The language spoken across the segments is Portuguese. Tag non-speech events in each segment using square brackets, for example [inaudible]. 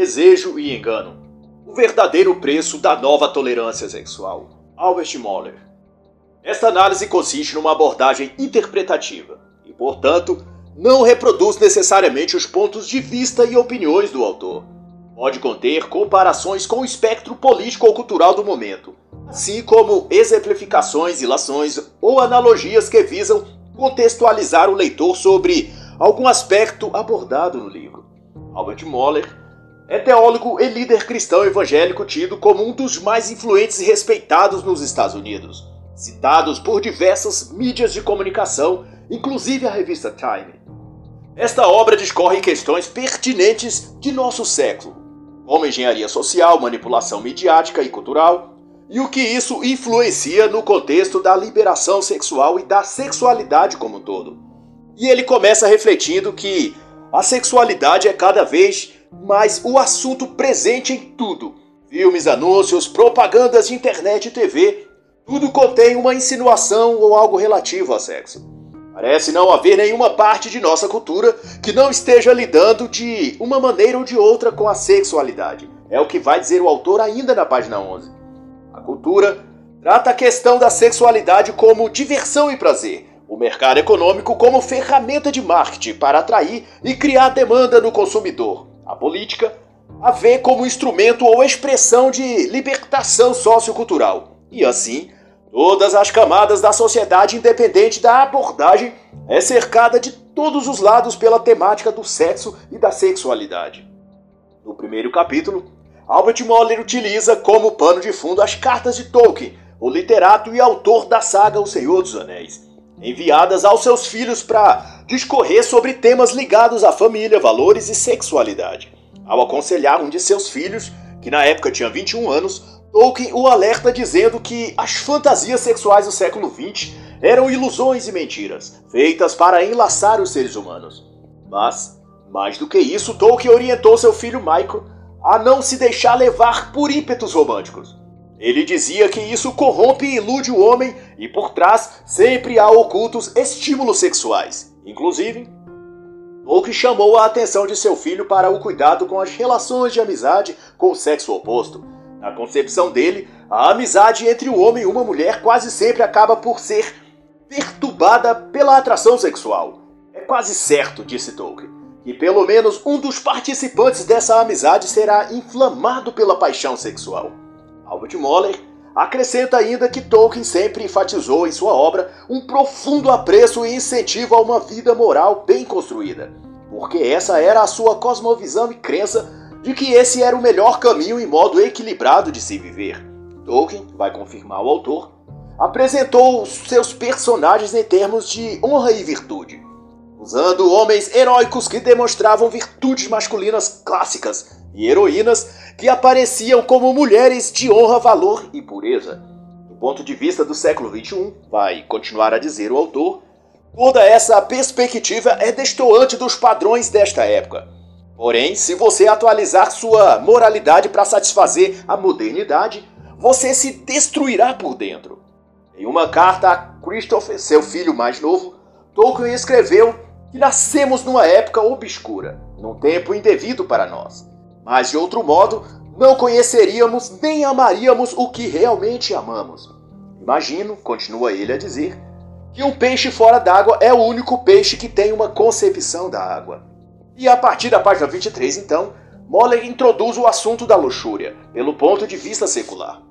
desejo e engano. O verdadeiro preço da nova tolerância sexual. Albert Moller. Esta análise consiste numa abordagem interpretativa e, portanto, não reproduz necessariamente os pontos de vista e opiniões do autor. Pode conter comparações com o espectro político ou cultural do momento, assim como exemplificações, ilações ou analogias que visam contextualizar o leitor sobre algum aspecto abordado no livro. Albert Moller é teólogo e líder cristão evangélico tido como um dos mais influentes e respeitados nos Estados Unidos, citados por diversas mídias de comunicação, inclusive a revista Time. Esta obra discorre questões pertinentes de nosso século, como engenharia social, manipulação midiática e cultural, e o que isso influencia no contexto da liberação sexual e da sexualidade como um todo. E ele começa refletindo que a sexualidade é cada vez mas o assunto presente em tudo. Filmes, anúncios, propagandas de internet e TV, tudo contém uma insinuação ou algo relativo a sexo. Parece não haver nenhuma parte de nossa cultura que não esteja lidando de uma maneira ou de outra com a sexualidade. É o que vai dizer o autor ainda na página 11. A cultura trata a questão da sexualidade como diversão e prazer, o mercado econômico como ferramenta de marketing para atrair e criar demanda no consumidor, a política a ver como instrumento ou expressão de libertação sociocultural. E assim, todas as camadas da sociedade, independente da abordagem, é cercada de todos os lados pela temática do sexo e da sexualidade. No primeiro capítulo, Albert Moller utiliza como pano de fundo as cartas de Tolkien, o literato e autor da saga O Senhor dos Anéis, enviadas aos seus filhos para discorrer sobre temas ligados à família, valores e sexualidade. Ao aconselhar um de seus filhos, que na época tinha 21 anos, Tolkien o alerta dizendo que as fantasias sexuais do século XX eram ilusões e mentiras, feitas para enlaçar os seres humanos. Mas, mais do que isso, Tolkien orientou seu filho Michael a não se deixar levar por ímpetos românticos. Ele dizia que isso corrompe e ilude o homem e por trás sempre há ocultos estímulos sexuais. Inclusive, Tolkien chamou a atenção de seu filho para o cuidado com as relações de amizade com o sexo oposto. Na concepção dele, a amizade entre um homem e uma mulher quase sempre acaba por ser perturbada pela atração sexual. É quase certo, disse Tolkien, que pelo menos um dos participantes dessa amizade será inflamado pela paixão sexual. Albert Moller Acrescenta ainda que Tolkien sempre enfatizou em sua obra um profundo apreço e incentivo a uma vida moral bem construída, porque essa era a sua cosmovisão e crença de que esse era o melhor caminho e modo equilibrado de se viver. Tolkien, vai confirmar o autor, apresentou seus personagens em termos de honra e virtude, usando homens heróicos que demonstravam virtudes masculinas clássicas e heroínas que apareciam como mulheres de honra, valor e pureza. Do ponto de vista do século XXI, vai continuar a dizer o autor, toda essa perspectiva é destoante dos padrões desta época. Porém, se você atualizar sua moralidade para satisfazer a modernidade, você se destruirá por dentro. Em uma carta a Christopher, seu filho mais novo, Tolkien escreveu que nascemos numa época obscura, num tempo indevido para nós. Mas de outro modo, não conheceríamos nem amaríamos o que realmente amamos. Imagino, continua ele a dizer, que um peixe fora d'água é o único peixe que tem uma concepção da água. E a partir da página 23, então, Moller introduz o assunto da luxúria, pelo ponto de vista secular.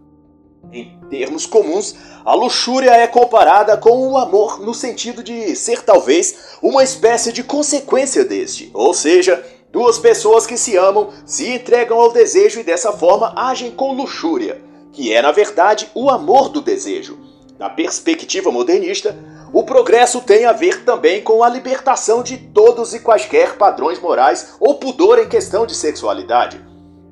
Em termos comuns, a luxúria é comparada com o amor no sentido de ser talvez uma espécie de consequência deste, ou seja, Duas pessoas que se amam se entregam ao desejo e dessa forma agem com luxúria, que é na verdade o amor do desejo. Na perspectiva modernista, o progresso tem a ver também com a libertação de todos e quaisquer padrões morais ou pudor em questão de sexualidade.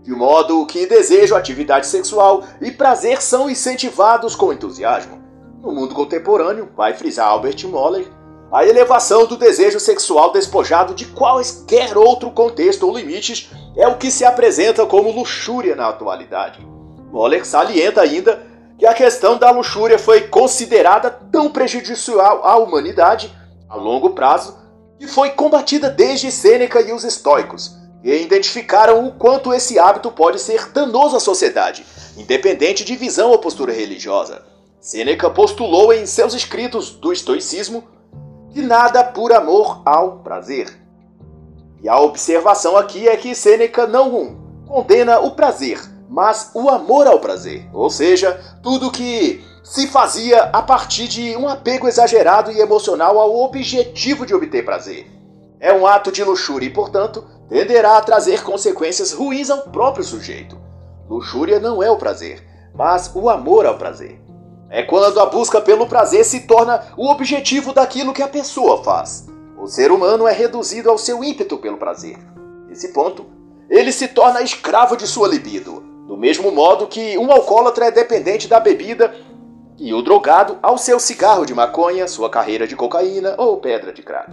De modo que desejo, atividade sexual e prazer são incentivados com entusiasmo. No mundo contemporâneo, vai frisar Albert Moller, a elevação do desejo sexual despojado de quaisquer outro contexto ou limites é o que se apresenta como luxúria na atualidade. Moller salienta ainda que a questão da luxúria foi considerada tão prejudicial à humanidade a longo prazo que foi combatida desde Sêneca e os estoicos, e identificaram o quanto esse hábito pode ser danoso à sociedade, independente de visão ou postura religiosa. Sêneca postulou em seus escritos do estoicismo que nada por amor ao prazer. E a observação aqui é que Sêneca não condena o prazer, mas o amor ao prazer, ou seja, tudo que se fazia a partir de um apego exagerado e emocional ao objetivo de obter prazer. É um ato de luxúria e, portanto, tenderá a trazer consequências ruins ao próprio sujeito. Luxúria não é o prazer, mas o amor ao prazer. É quando a busca pelo prazer se torna o objetivo daquilo que a pessoa faz. O ser humano é reduzido ao seu ímpeto pelo prazer. Nesse ponto, ele se torna escravo de sua libido, do mesmo modo que um alcoólatra é dependente da bebida e o drogado ao seu cigarro de maconha, sua carreira de cocaína ou pedra de crack.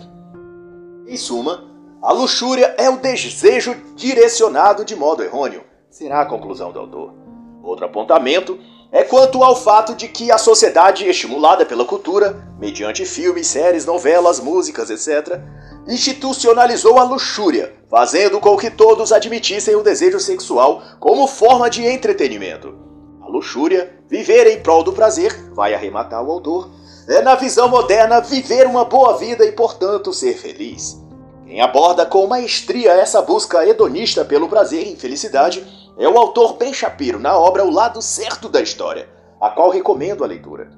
Em suma, a luxúria é o desejo direcionado de modo errôneo, será a conclusão do autor. Outro apontamento é quanto ao fato de que a sociedade, estimulada pela cultura, mediante filmes, séries, novelas, músicas, etc., institucionalizou a luxúria, fazendo com que todos admitissem o desejo sexual como forma de entretenimento. A luxúria, viver em prol do prazer, vai arrematar o autor, é na visão moderna viver uma boa vida e, portanto, ser feliz. Quem aborda com maestria essa busca hedonista pelo prazer e felicidade é o autor Ben Shapiro na obra O Lado Certo da História, a qual recomendo a leitura.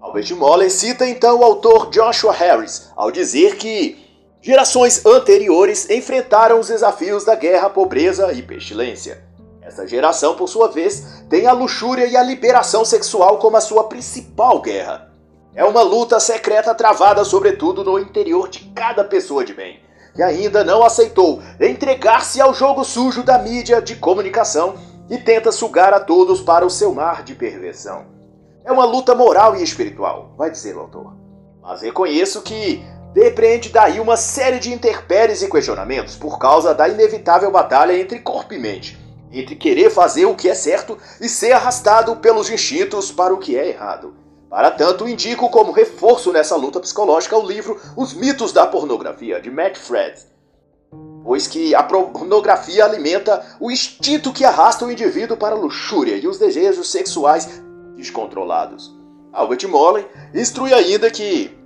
Albert Moller cita então o autor Joshua Harris ao dizer que gerações anteriores enfrentaram os desafios da guerra, pobreza e pestilência. Essa geração, por sua vez, tem a luxúria e a liberação sexual como a sua principal guerra. É uma luta secreta travada, sobretudo, no interior de cada pessoa de bem que ainda não aceitou entregar-se ao jogo sujo da mídia de comunicação e tenta sugar a todos para o seu mar de perversão. É uma luta moral e espiritual, vai dizer o autor. Mas reconheço que depreende daí uma série de interpéries e questionamentos por causa da inevitável batalha entre corpo e mente, entre querer fazer o que é certo e ser arrastado pelos instintos para o que é errado. Para tanto, indico como reforço nessa luta psicológica o livro Os Mitos da Pornografia, de Matt Fred, pois que a pornografia alimenta o instinto que arrasta o indivíduo para a luxúria e os desejos sexuais descontrolados. Albert Molley instrui ainda que,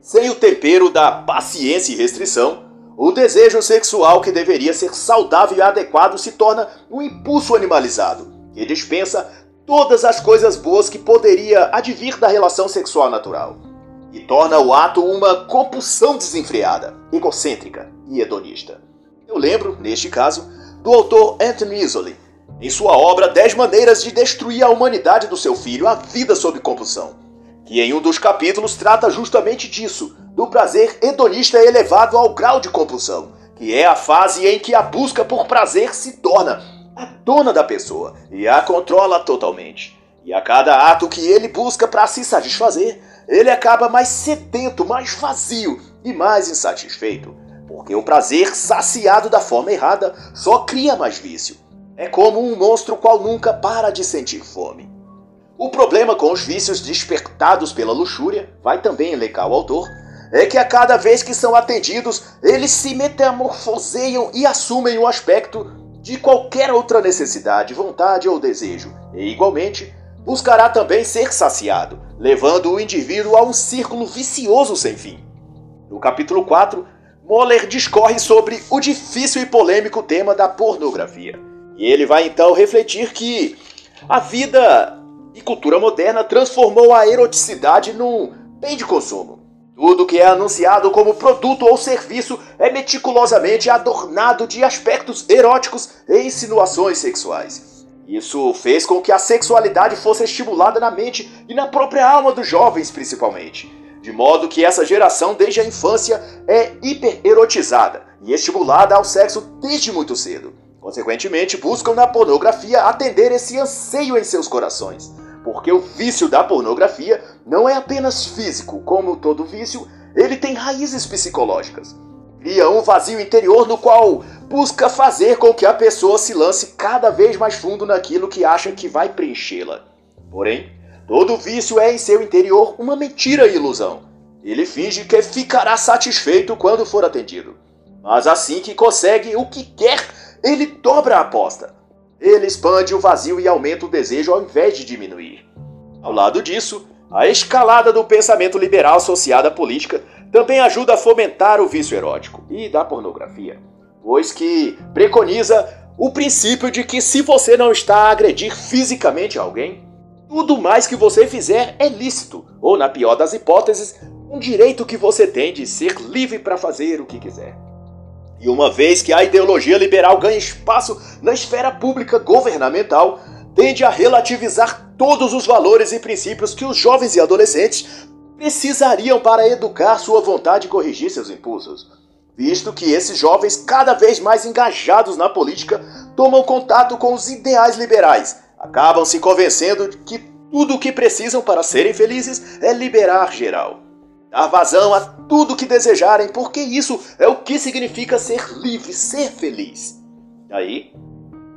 sem o tempero da paciência e restrição, o desejo sexual que deveria ser saudável e adequado se torna um impulso animalizado, que dispensa todas as coisas boas que poderia advir da relação sexual natural e torna o ato uma compulsão desenfreada, egocêntrica e hedonista. Eu lembro, neste caso, do autor Anthony Isolde, em sua obra Dez Maneiras de Destruir a Humanidade do Seu Filho, A Vida sob Compulsão, que em um dos capítulos trata justamente disso, do prazer hedonista elevado ao grau de compulsão, que é a fase em que a busca por prazer se torna a dona da pessoa e a controla totalmente. E a cada ato que ele busca para se satisfazer, ele acaba mais sedento, mais vazio e mais insatisfeito. Porque o prazer saciado da forma errada só cria mais vício. É como um monstro qual nunca para de sentir fome. O problema com os vícios despertados pela luxúria, vai também elencar o autor, é que a cada vez que são atendidos, eles se metamorfoseiam e assumem o aspecto de qualquer outra necessidade, vontade ou desejo, e igualmente buscará também ser saciado, levando o indivíduo a um círculo vicioso sem fim. No capítulo 4, Moller discorre sobre o difícil e polêmico tema da pornografia. E ele vai então refletir que a vida e cultura moderna transformou a eroticidade num bem de consumo. Tudo que é anunciado como produto ou serviço é meticulosamente adornado de aspectos eróticos e insinuações sexuais. Isso fez com que a sexualidade fosse estimulada na mente e na própria alma dos jovens, principalmente. De modo que essa geração, desde a infância, é hipererotizada e estimulada ao sexo desde muito cedo. Consequentemente, buscam na pornografia atender esse anseio em seus corações porque o vício da pornografia não é apenas físico, como todo vício, ele tem raízes psicológicas. Cria um vazio interior no qual busca fazer com que a pessoa se lance cada vez mais fundo naquilo que acha que vai preenchê-la. Porém, todo vício é em seu interior uma mentira e ilusão. Ele finge que ficará satisfeito quando for atendido. Mas assim que consegue o que quer, ele dobra a aposta. Ele expande o vazio e aumenta o desejo ao invés de diminuir. Ao lado disso, a escalada do pensamento liberal associada à política também ajuda a fomentar o vício erótico e da pornografia, pois que preconiza o princípio de que se você não está a agredir fisicamente alguém, tudo mais que você fizer é lícito, ou na pior das hipóteses, um direito que você tem de ser livre para fazer o que quiser. E uma vez que a ideologia liberal ganha espaço na esfera pública governamental, tende a relativizar todos os valores e princípios que os jovens e adolescentes precisariam para educar sua vontade e corrigir seus impulsos. Visto que esses jovens, cada vez mais engajados na política, tomam contato com os ideais liberais, acabam se convencendo de que tudo o que precisam para serem felizes é liberar geral dar vazão a tudo que desejarem, porque isso é o que significa ser livre, ser feliz. Aí,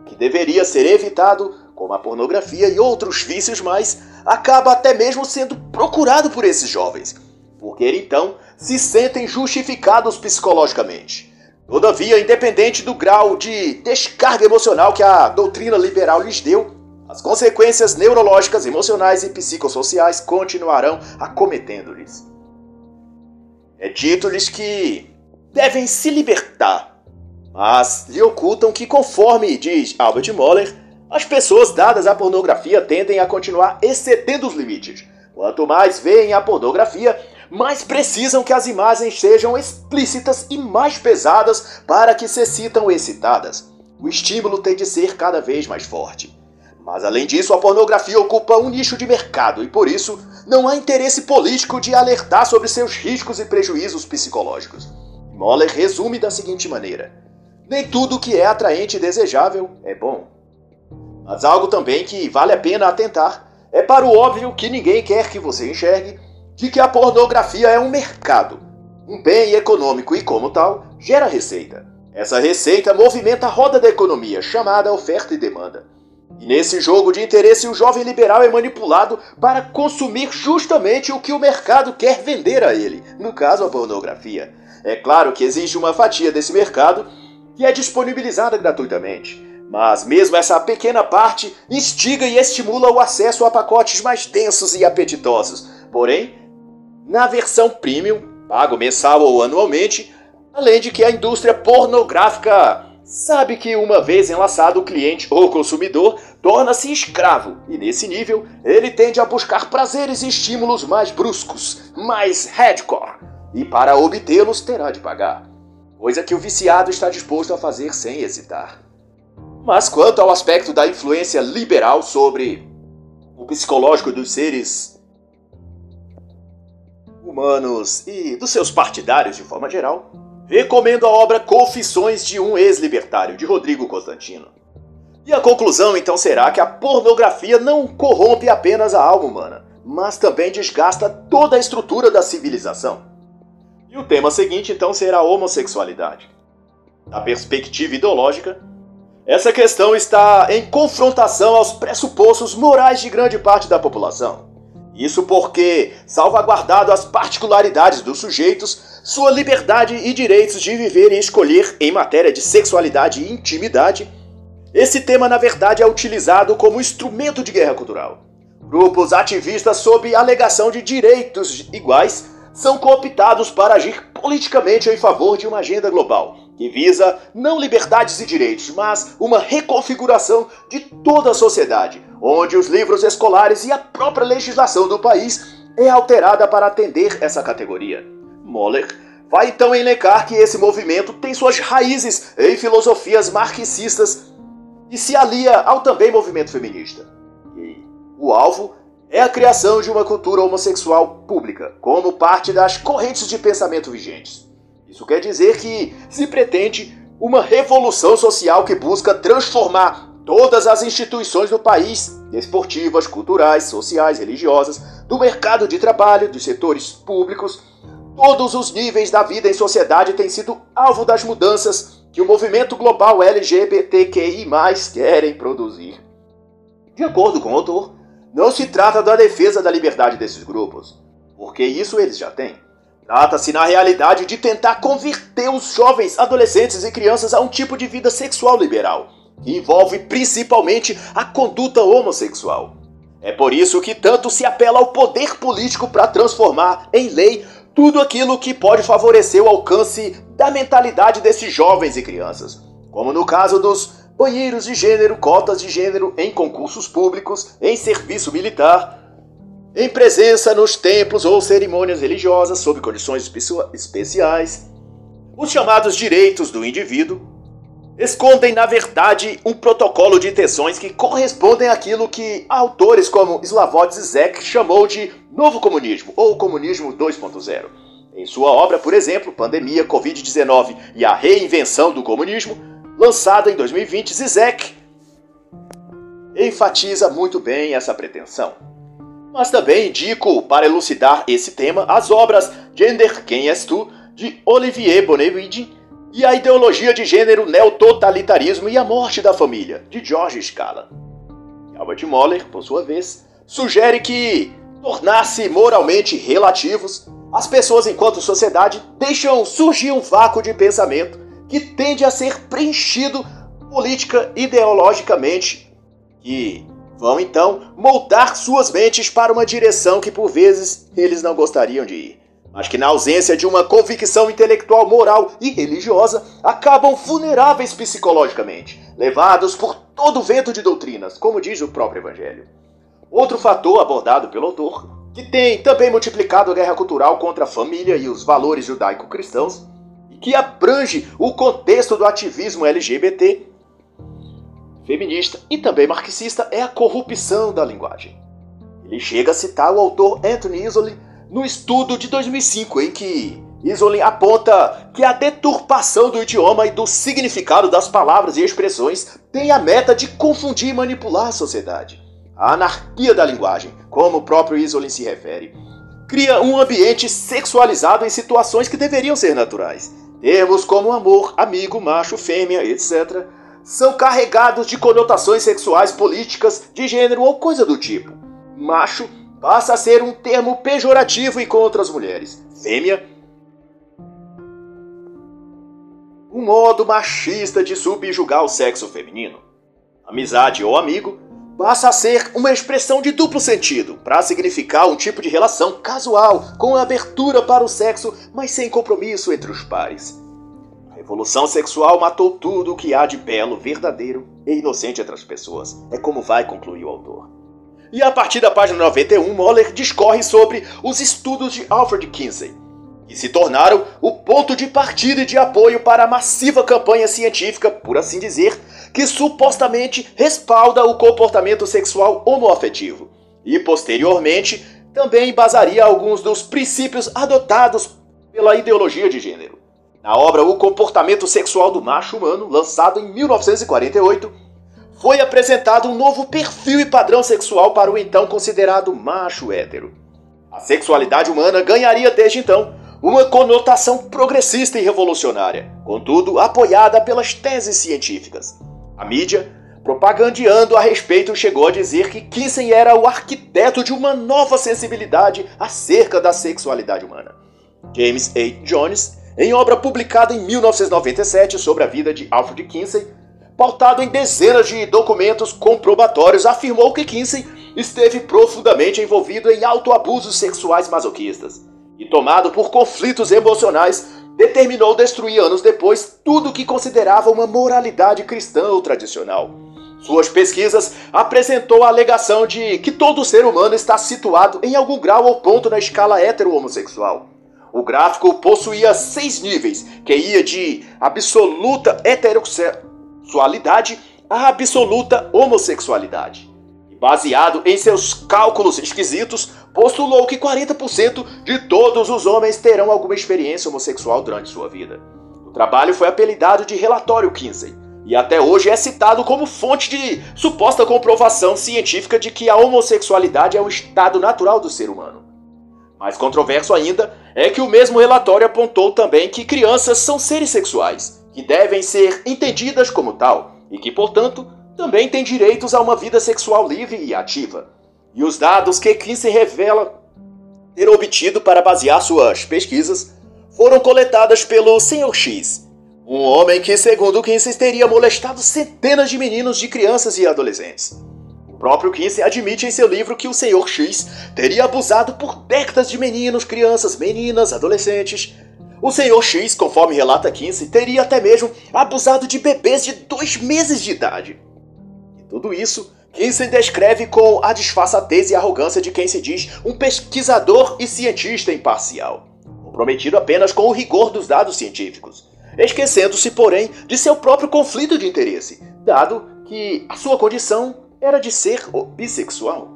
que deveria ser evitado, como a pornografia e outros vícios mais, acaba até mesmo sendo procurado por esses jovens, porque então se sentem justificados psicologicamente. Todavia, independente do grau de descarga emocional que a doutrina liberal lhes deu, as consequências neurológicas, emocionais e psicossociais continuarão acometendo-lhes. É dito-lhes que devem se libertar, mas lhe ocultam que, conforme diz Albert Moller, as pessoas dadas à pornografia tendem a continuar excedendo os limites. Quanto mais veem a pornografia, mais precisam que as imagens sejam explícitas e mais pesadas para que se sintam excitadas. O estímulo tem de ser cada vez mais forte. Mas além disso, a pornografia ocupa um nicho de mercado e por isso não há interesse político de alertar sobre seus riscos e prejuízos psicológicos. Moller resume da seguinte maneira: Nem tudo que é atraente e desejável é bom. Mas algo também que vale a pena atentar é para o óbvio que ninguém quer que você enxergue de que a pornografia é um mercado, um bem econômico e, como tal, gera receita. Essa receita movimenta a roda da economia, chamada oferta e demanda. Nesse jogo de interesse, o jovem liberal é manipulado para consumir justamente o que o mercado quer vender a ele, no caso a pornografia. É claro que existe uma fatia desse mercado que é disponibilizada gratuitamente, mas mesmo essa pequena parte instiga e estimula o acesso a pacotes mais densos e apetitosos. Porém, na versão premium, pago mensal ou anualmente, além de que a indústria pornográfica sabe que uma vez enlaçado o cliente ou consumidor torna-se escravo e nesse nível ele tende a buscar prazeres e estímulos mais bruscos, mais hardcore, e para obtê-los terá de pagar, coisa que o viciado está disposto a fazer sem hesitar. Mas quanto ao aspecto da influência liberal sobre o psicológico dos seres humanos e dos seus partidários de forma geral, Recomendo a obra Confissões de um Ex-Libertário, de Rodrigo Constantino. E a conclusão então será que a pornografia não corrompe apenas a alma humana, mas também desgasta toda a estrutura da civilização. E o tema seguinte então será a homossexualidade. Da perspectiva ideológica, essa questão está em confrontação aos pressupostos morais de grande parte da população. Isso porque, salvaguardado as particularidades dos sujeitos, sua liberdade e direitos de viver e escolher em matéria de sexualidade e intimidade, esse tema na verdade é utilizado como instrumento de guerra cultural. Grupos ativistas sob alegação de direitos iguais são cooptados para agir politicamente em favor de uma agenda global, que visa não liberdades e direitos, mas uma reconfiguração de toda a sociedade, onde os livros escolares e a própria legislação do país é alterada para atender essa categoria. Moller vai então elencar que esse movimento tem suas raízes em filosofias marxistas e se alia ao também movimento feminista. E o alvo é a criação de uma cultura homossexual pública, como parte das correntes de pensamento vigentes. Isso quer dizer que se pretende uma revolução social que busca transformar todas as instituições do país, esportivas, culturais, sociais, religiosas, do mercado de trabalho, dos setores públicos, Todos os níveis da vida em sociedade têm sido alvo das mudanças que o movimento global LGBTQI querem produzir. De acordo com o autor, não se trata da defesa da liberdade desses grupos, porque isso eles já têm, Trata-se, na realidade, de tentar converter os jovens, adolescentes e crianças a um tipo de vida sexual liberal, que envolve principalmente a conduta homossexual. É por isso que tanto se apela ao poder político para transformar em lei tudo aquilo que pode favorecer o alcance da mentalidade desses jovens e crianças, como no caso dos banheiros de gênero, cotas de gênero em concursos públicos, em serviço militar, em presença nos templos ou cerimônias religiosas sob condições especiais. Os chamados direitos do indivíduo escondem, na verdade, um protocolo de intenções que correspondem àquilo que autores como Slavoj Zizek chamou de novo comunismo ou comunismo 2.0. Em sua obra, por exemplo, Pandemia, Covid-19 e a Reinvenção do Comunismo, lançada em 2020, Zizek enfatiza muito bem essa pretensão. Mas também indico, para elucidar esse tema, as obras Gender Quem És Tu, de Olivier Bonavide, e a ideologia de gênero neototalitarismo e a morte da família, de George Scala. Albert Moller, por sua vez, sugere que tornar-se moralmente relativos, as pessoas enquanto sociedade deixam surgir um vácuo de pensamento que tende a ser preenchido política ideologicamente e vão então moldar suas mentes para uma direção que por vezes eles não gostariam de ir, mas que na ausência de uma convicção intelectual, moral e religiosa acabam vulneráveis psicologicamente, levados por todo vento de doutrinas, como diz o próprio evangelho. Outro fator abordado pelo autor, que tem também multiplicado a guerra cultural contra a família e os valores judaico-cristãos, e que abrange o contexto do ativismo LGBT, feminista e também marxista é a corrupção da linguagem. Ele chega a citar o autor Anthony Isolin no estudo de 2005, em que Isolin aponta que a deturpação do idioma e do significado das palavras e expressões tem a meta de confundir e manipular a sociedade. A anarquia da linguagem, como o próprio Isolin se refere, cria um ambiente sexualizado em situações que deveriam ser naturais. Termos como amor, amigo, macho, fêmea, etc., são carregados de conotações sexuais, políticas, de gênero ou coisa do tipo. Macho passa a ser um termo pejorativo e contra as mulheres. Fêmea, um modo machista de subjugar o sexo feminino. Amizade ou amigo passa a ser uma expressão de duplo sentido, para significar um tipo de relação casual, com abertura para o sexo, mas sem compromisso entre os pares. A revolução sexual matou tudo o que há de belo, verdadeiro e inocente entre as pessoas. É como vai concluir o autor. E a partir da página 91, Moller discorre sobre os estudos de Alfred Kinsey, que se tornaram o ponto de partida e de apoio para a massiva campanha científica, por assim dizer, que supostamente respalda o comportamento sexual homoafetivo. E posteriormente também embasaria alguns dos princípios adotados pela ideologia de gênero. Na obra O Comportamento Sexual do Macho Humano, lançado em 1948, foi apresentado um novo perfil e padrão sexual para o então considerado macho hétero. A sexualidade humana ganharia desde então uma conotação progressista e revolucionária, contudo apoiada pelas teses científicas. A mídia, propagandeando a respeito, chegou a dizer que Kinsey era o arquiteto de uma nova sensibilidade acerca da sexualidade humana. James A. Jones, em obra publicada em 1997 sobre a vida de Alfred Kinsey, pautado em dezenas de documentos comprobatórios, afirmou que Kinsey esteve profundamente envolvido em autoabusos sexuais masoquistas e tomado por conflitos emocionais determinou destruir anos depois tudo que considerava uma moralidade cristã ou tradicional. Suas pesquisas apresentou a alegação de que todo ser humano está situado em algum grau ou ponto na escala hetero-homossexual. O gráfico possuía seis níveis, que ia de absoluta heterossexualidade a absoluta homossexualidade. Baseado em seus cálculos esquisitos, postulou que 40% de todos os homens terão alguma experiência homossexual durante sua vida. O trabalho foi apelidado de Relatório Kinsey e até hoje é citado como fonte de suposta comprovação científica de que a homossexualidade é um estado natural do ser humano. Mais controverso ainda é que o mesmo relatório apontou também que crianças são seres sexuais, que devem ser entendidas como tal e que, portanto, também têm direitos a uma vida sexual livre e ativa. E os dados que Kinsey revela ter obtido para basear suas pesquisas foram coletadas pelo Sr. X, um homem que, segundo Kinsey, teria molestado centenas de meninos, de crianças e adolescentes. O próprio Kinsey admite em seu livro que o Sr. X teria abusado por décadas de meninos, crianças, meninas, adolescentes. O Sr. X, conforme relata Kinsey, teria até mesmo abusado de bebês de dois meses de idade. E tudo isso Kinsey descreve com a disfarçatez e arrogância de quem se diz um pesquisador e cientista imparcial, comprometido apenas com o rigor dos dados científicos, esquecendo-se, porém, de seu próprio conflito de interesse, dado que a sua condição era de ser bissexual.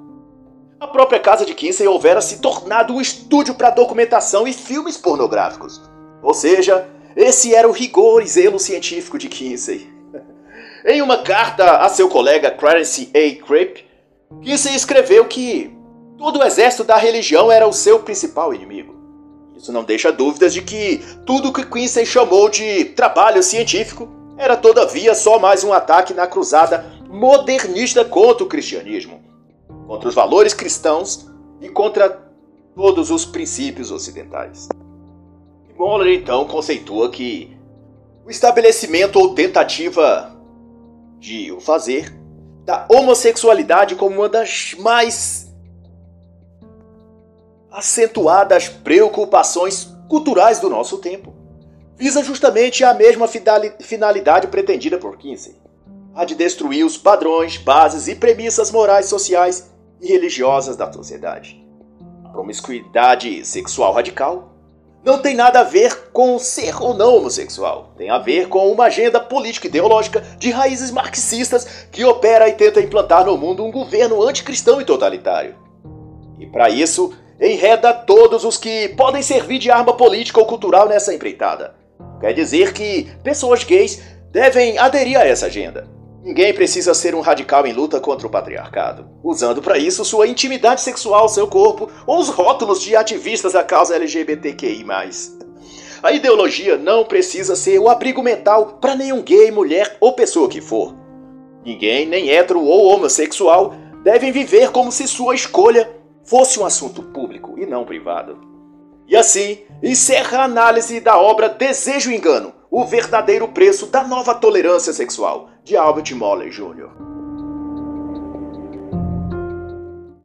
A própria casa de Kinsey houvera se tornado um estúdio para documentação e filmes pornográficos. Ou seja, esse era o rigor e zelo científico de Kinsey. [laughs] Em uma carta a seu colega Clarence A. Cripp, Kinsey escreveu que todo o exército da religião era o seu principal inimigo. Isso não deixa dúvidas de que tudo que Kinsey chamou de trabalho científico era todavia só mais um ataque na cruzada modernista contra o cristianismo, contra os valores cristãos e contra todos os princípios ocidentais. Moller então conceitua que o estabelecimento ou tentativa de o fazer da homossexualidade como uma das mais acentuadas preocupações culturais do nosso tempo. Visa justamente a mesma finalidade pretendida por Kinsey, a de destruir os padrões, bases e premissas morais, sociais e religiosas da sociedade. A promiscuidade sexual radical não tem nada a ver com ser ou não homossexual. Tem a ver com uma agenda política ideológica de raízes marxistas que opera e tenta implantar no mundo um governo anticristão e totalitário. E para isso, enreda todos os que podem servir de arma política ou cultural nessa empreitada. Quer dizer que pessoas gays devem aderir a essa agenda. Ninguém precisa ser um radical em luta contra o patriarcado, usando para isso sua intimidade sexual, seu corpo ou os rótulos de ativistas da causa LGBTQI. A ideologia não precisa ser o abrigo mental para nenhum gay, mulher ou pessoa que for. Ninguém, nem hétero ou homossexual, devem viver como se sua escolha fosse um assunto público e não privado. E assim, encerra a análise da obra Desejo e Engano, o verdadeiro preço da nova tolerância sexual, de Albert Moller Jr.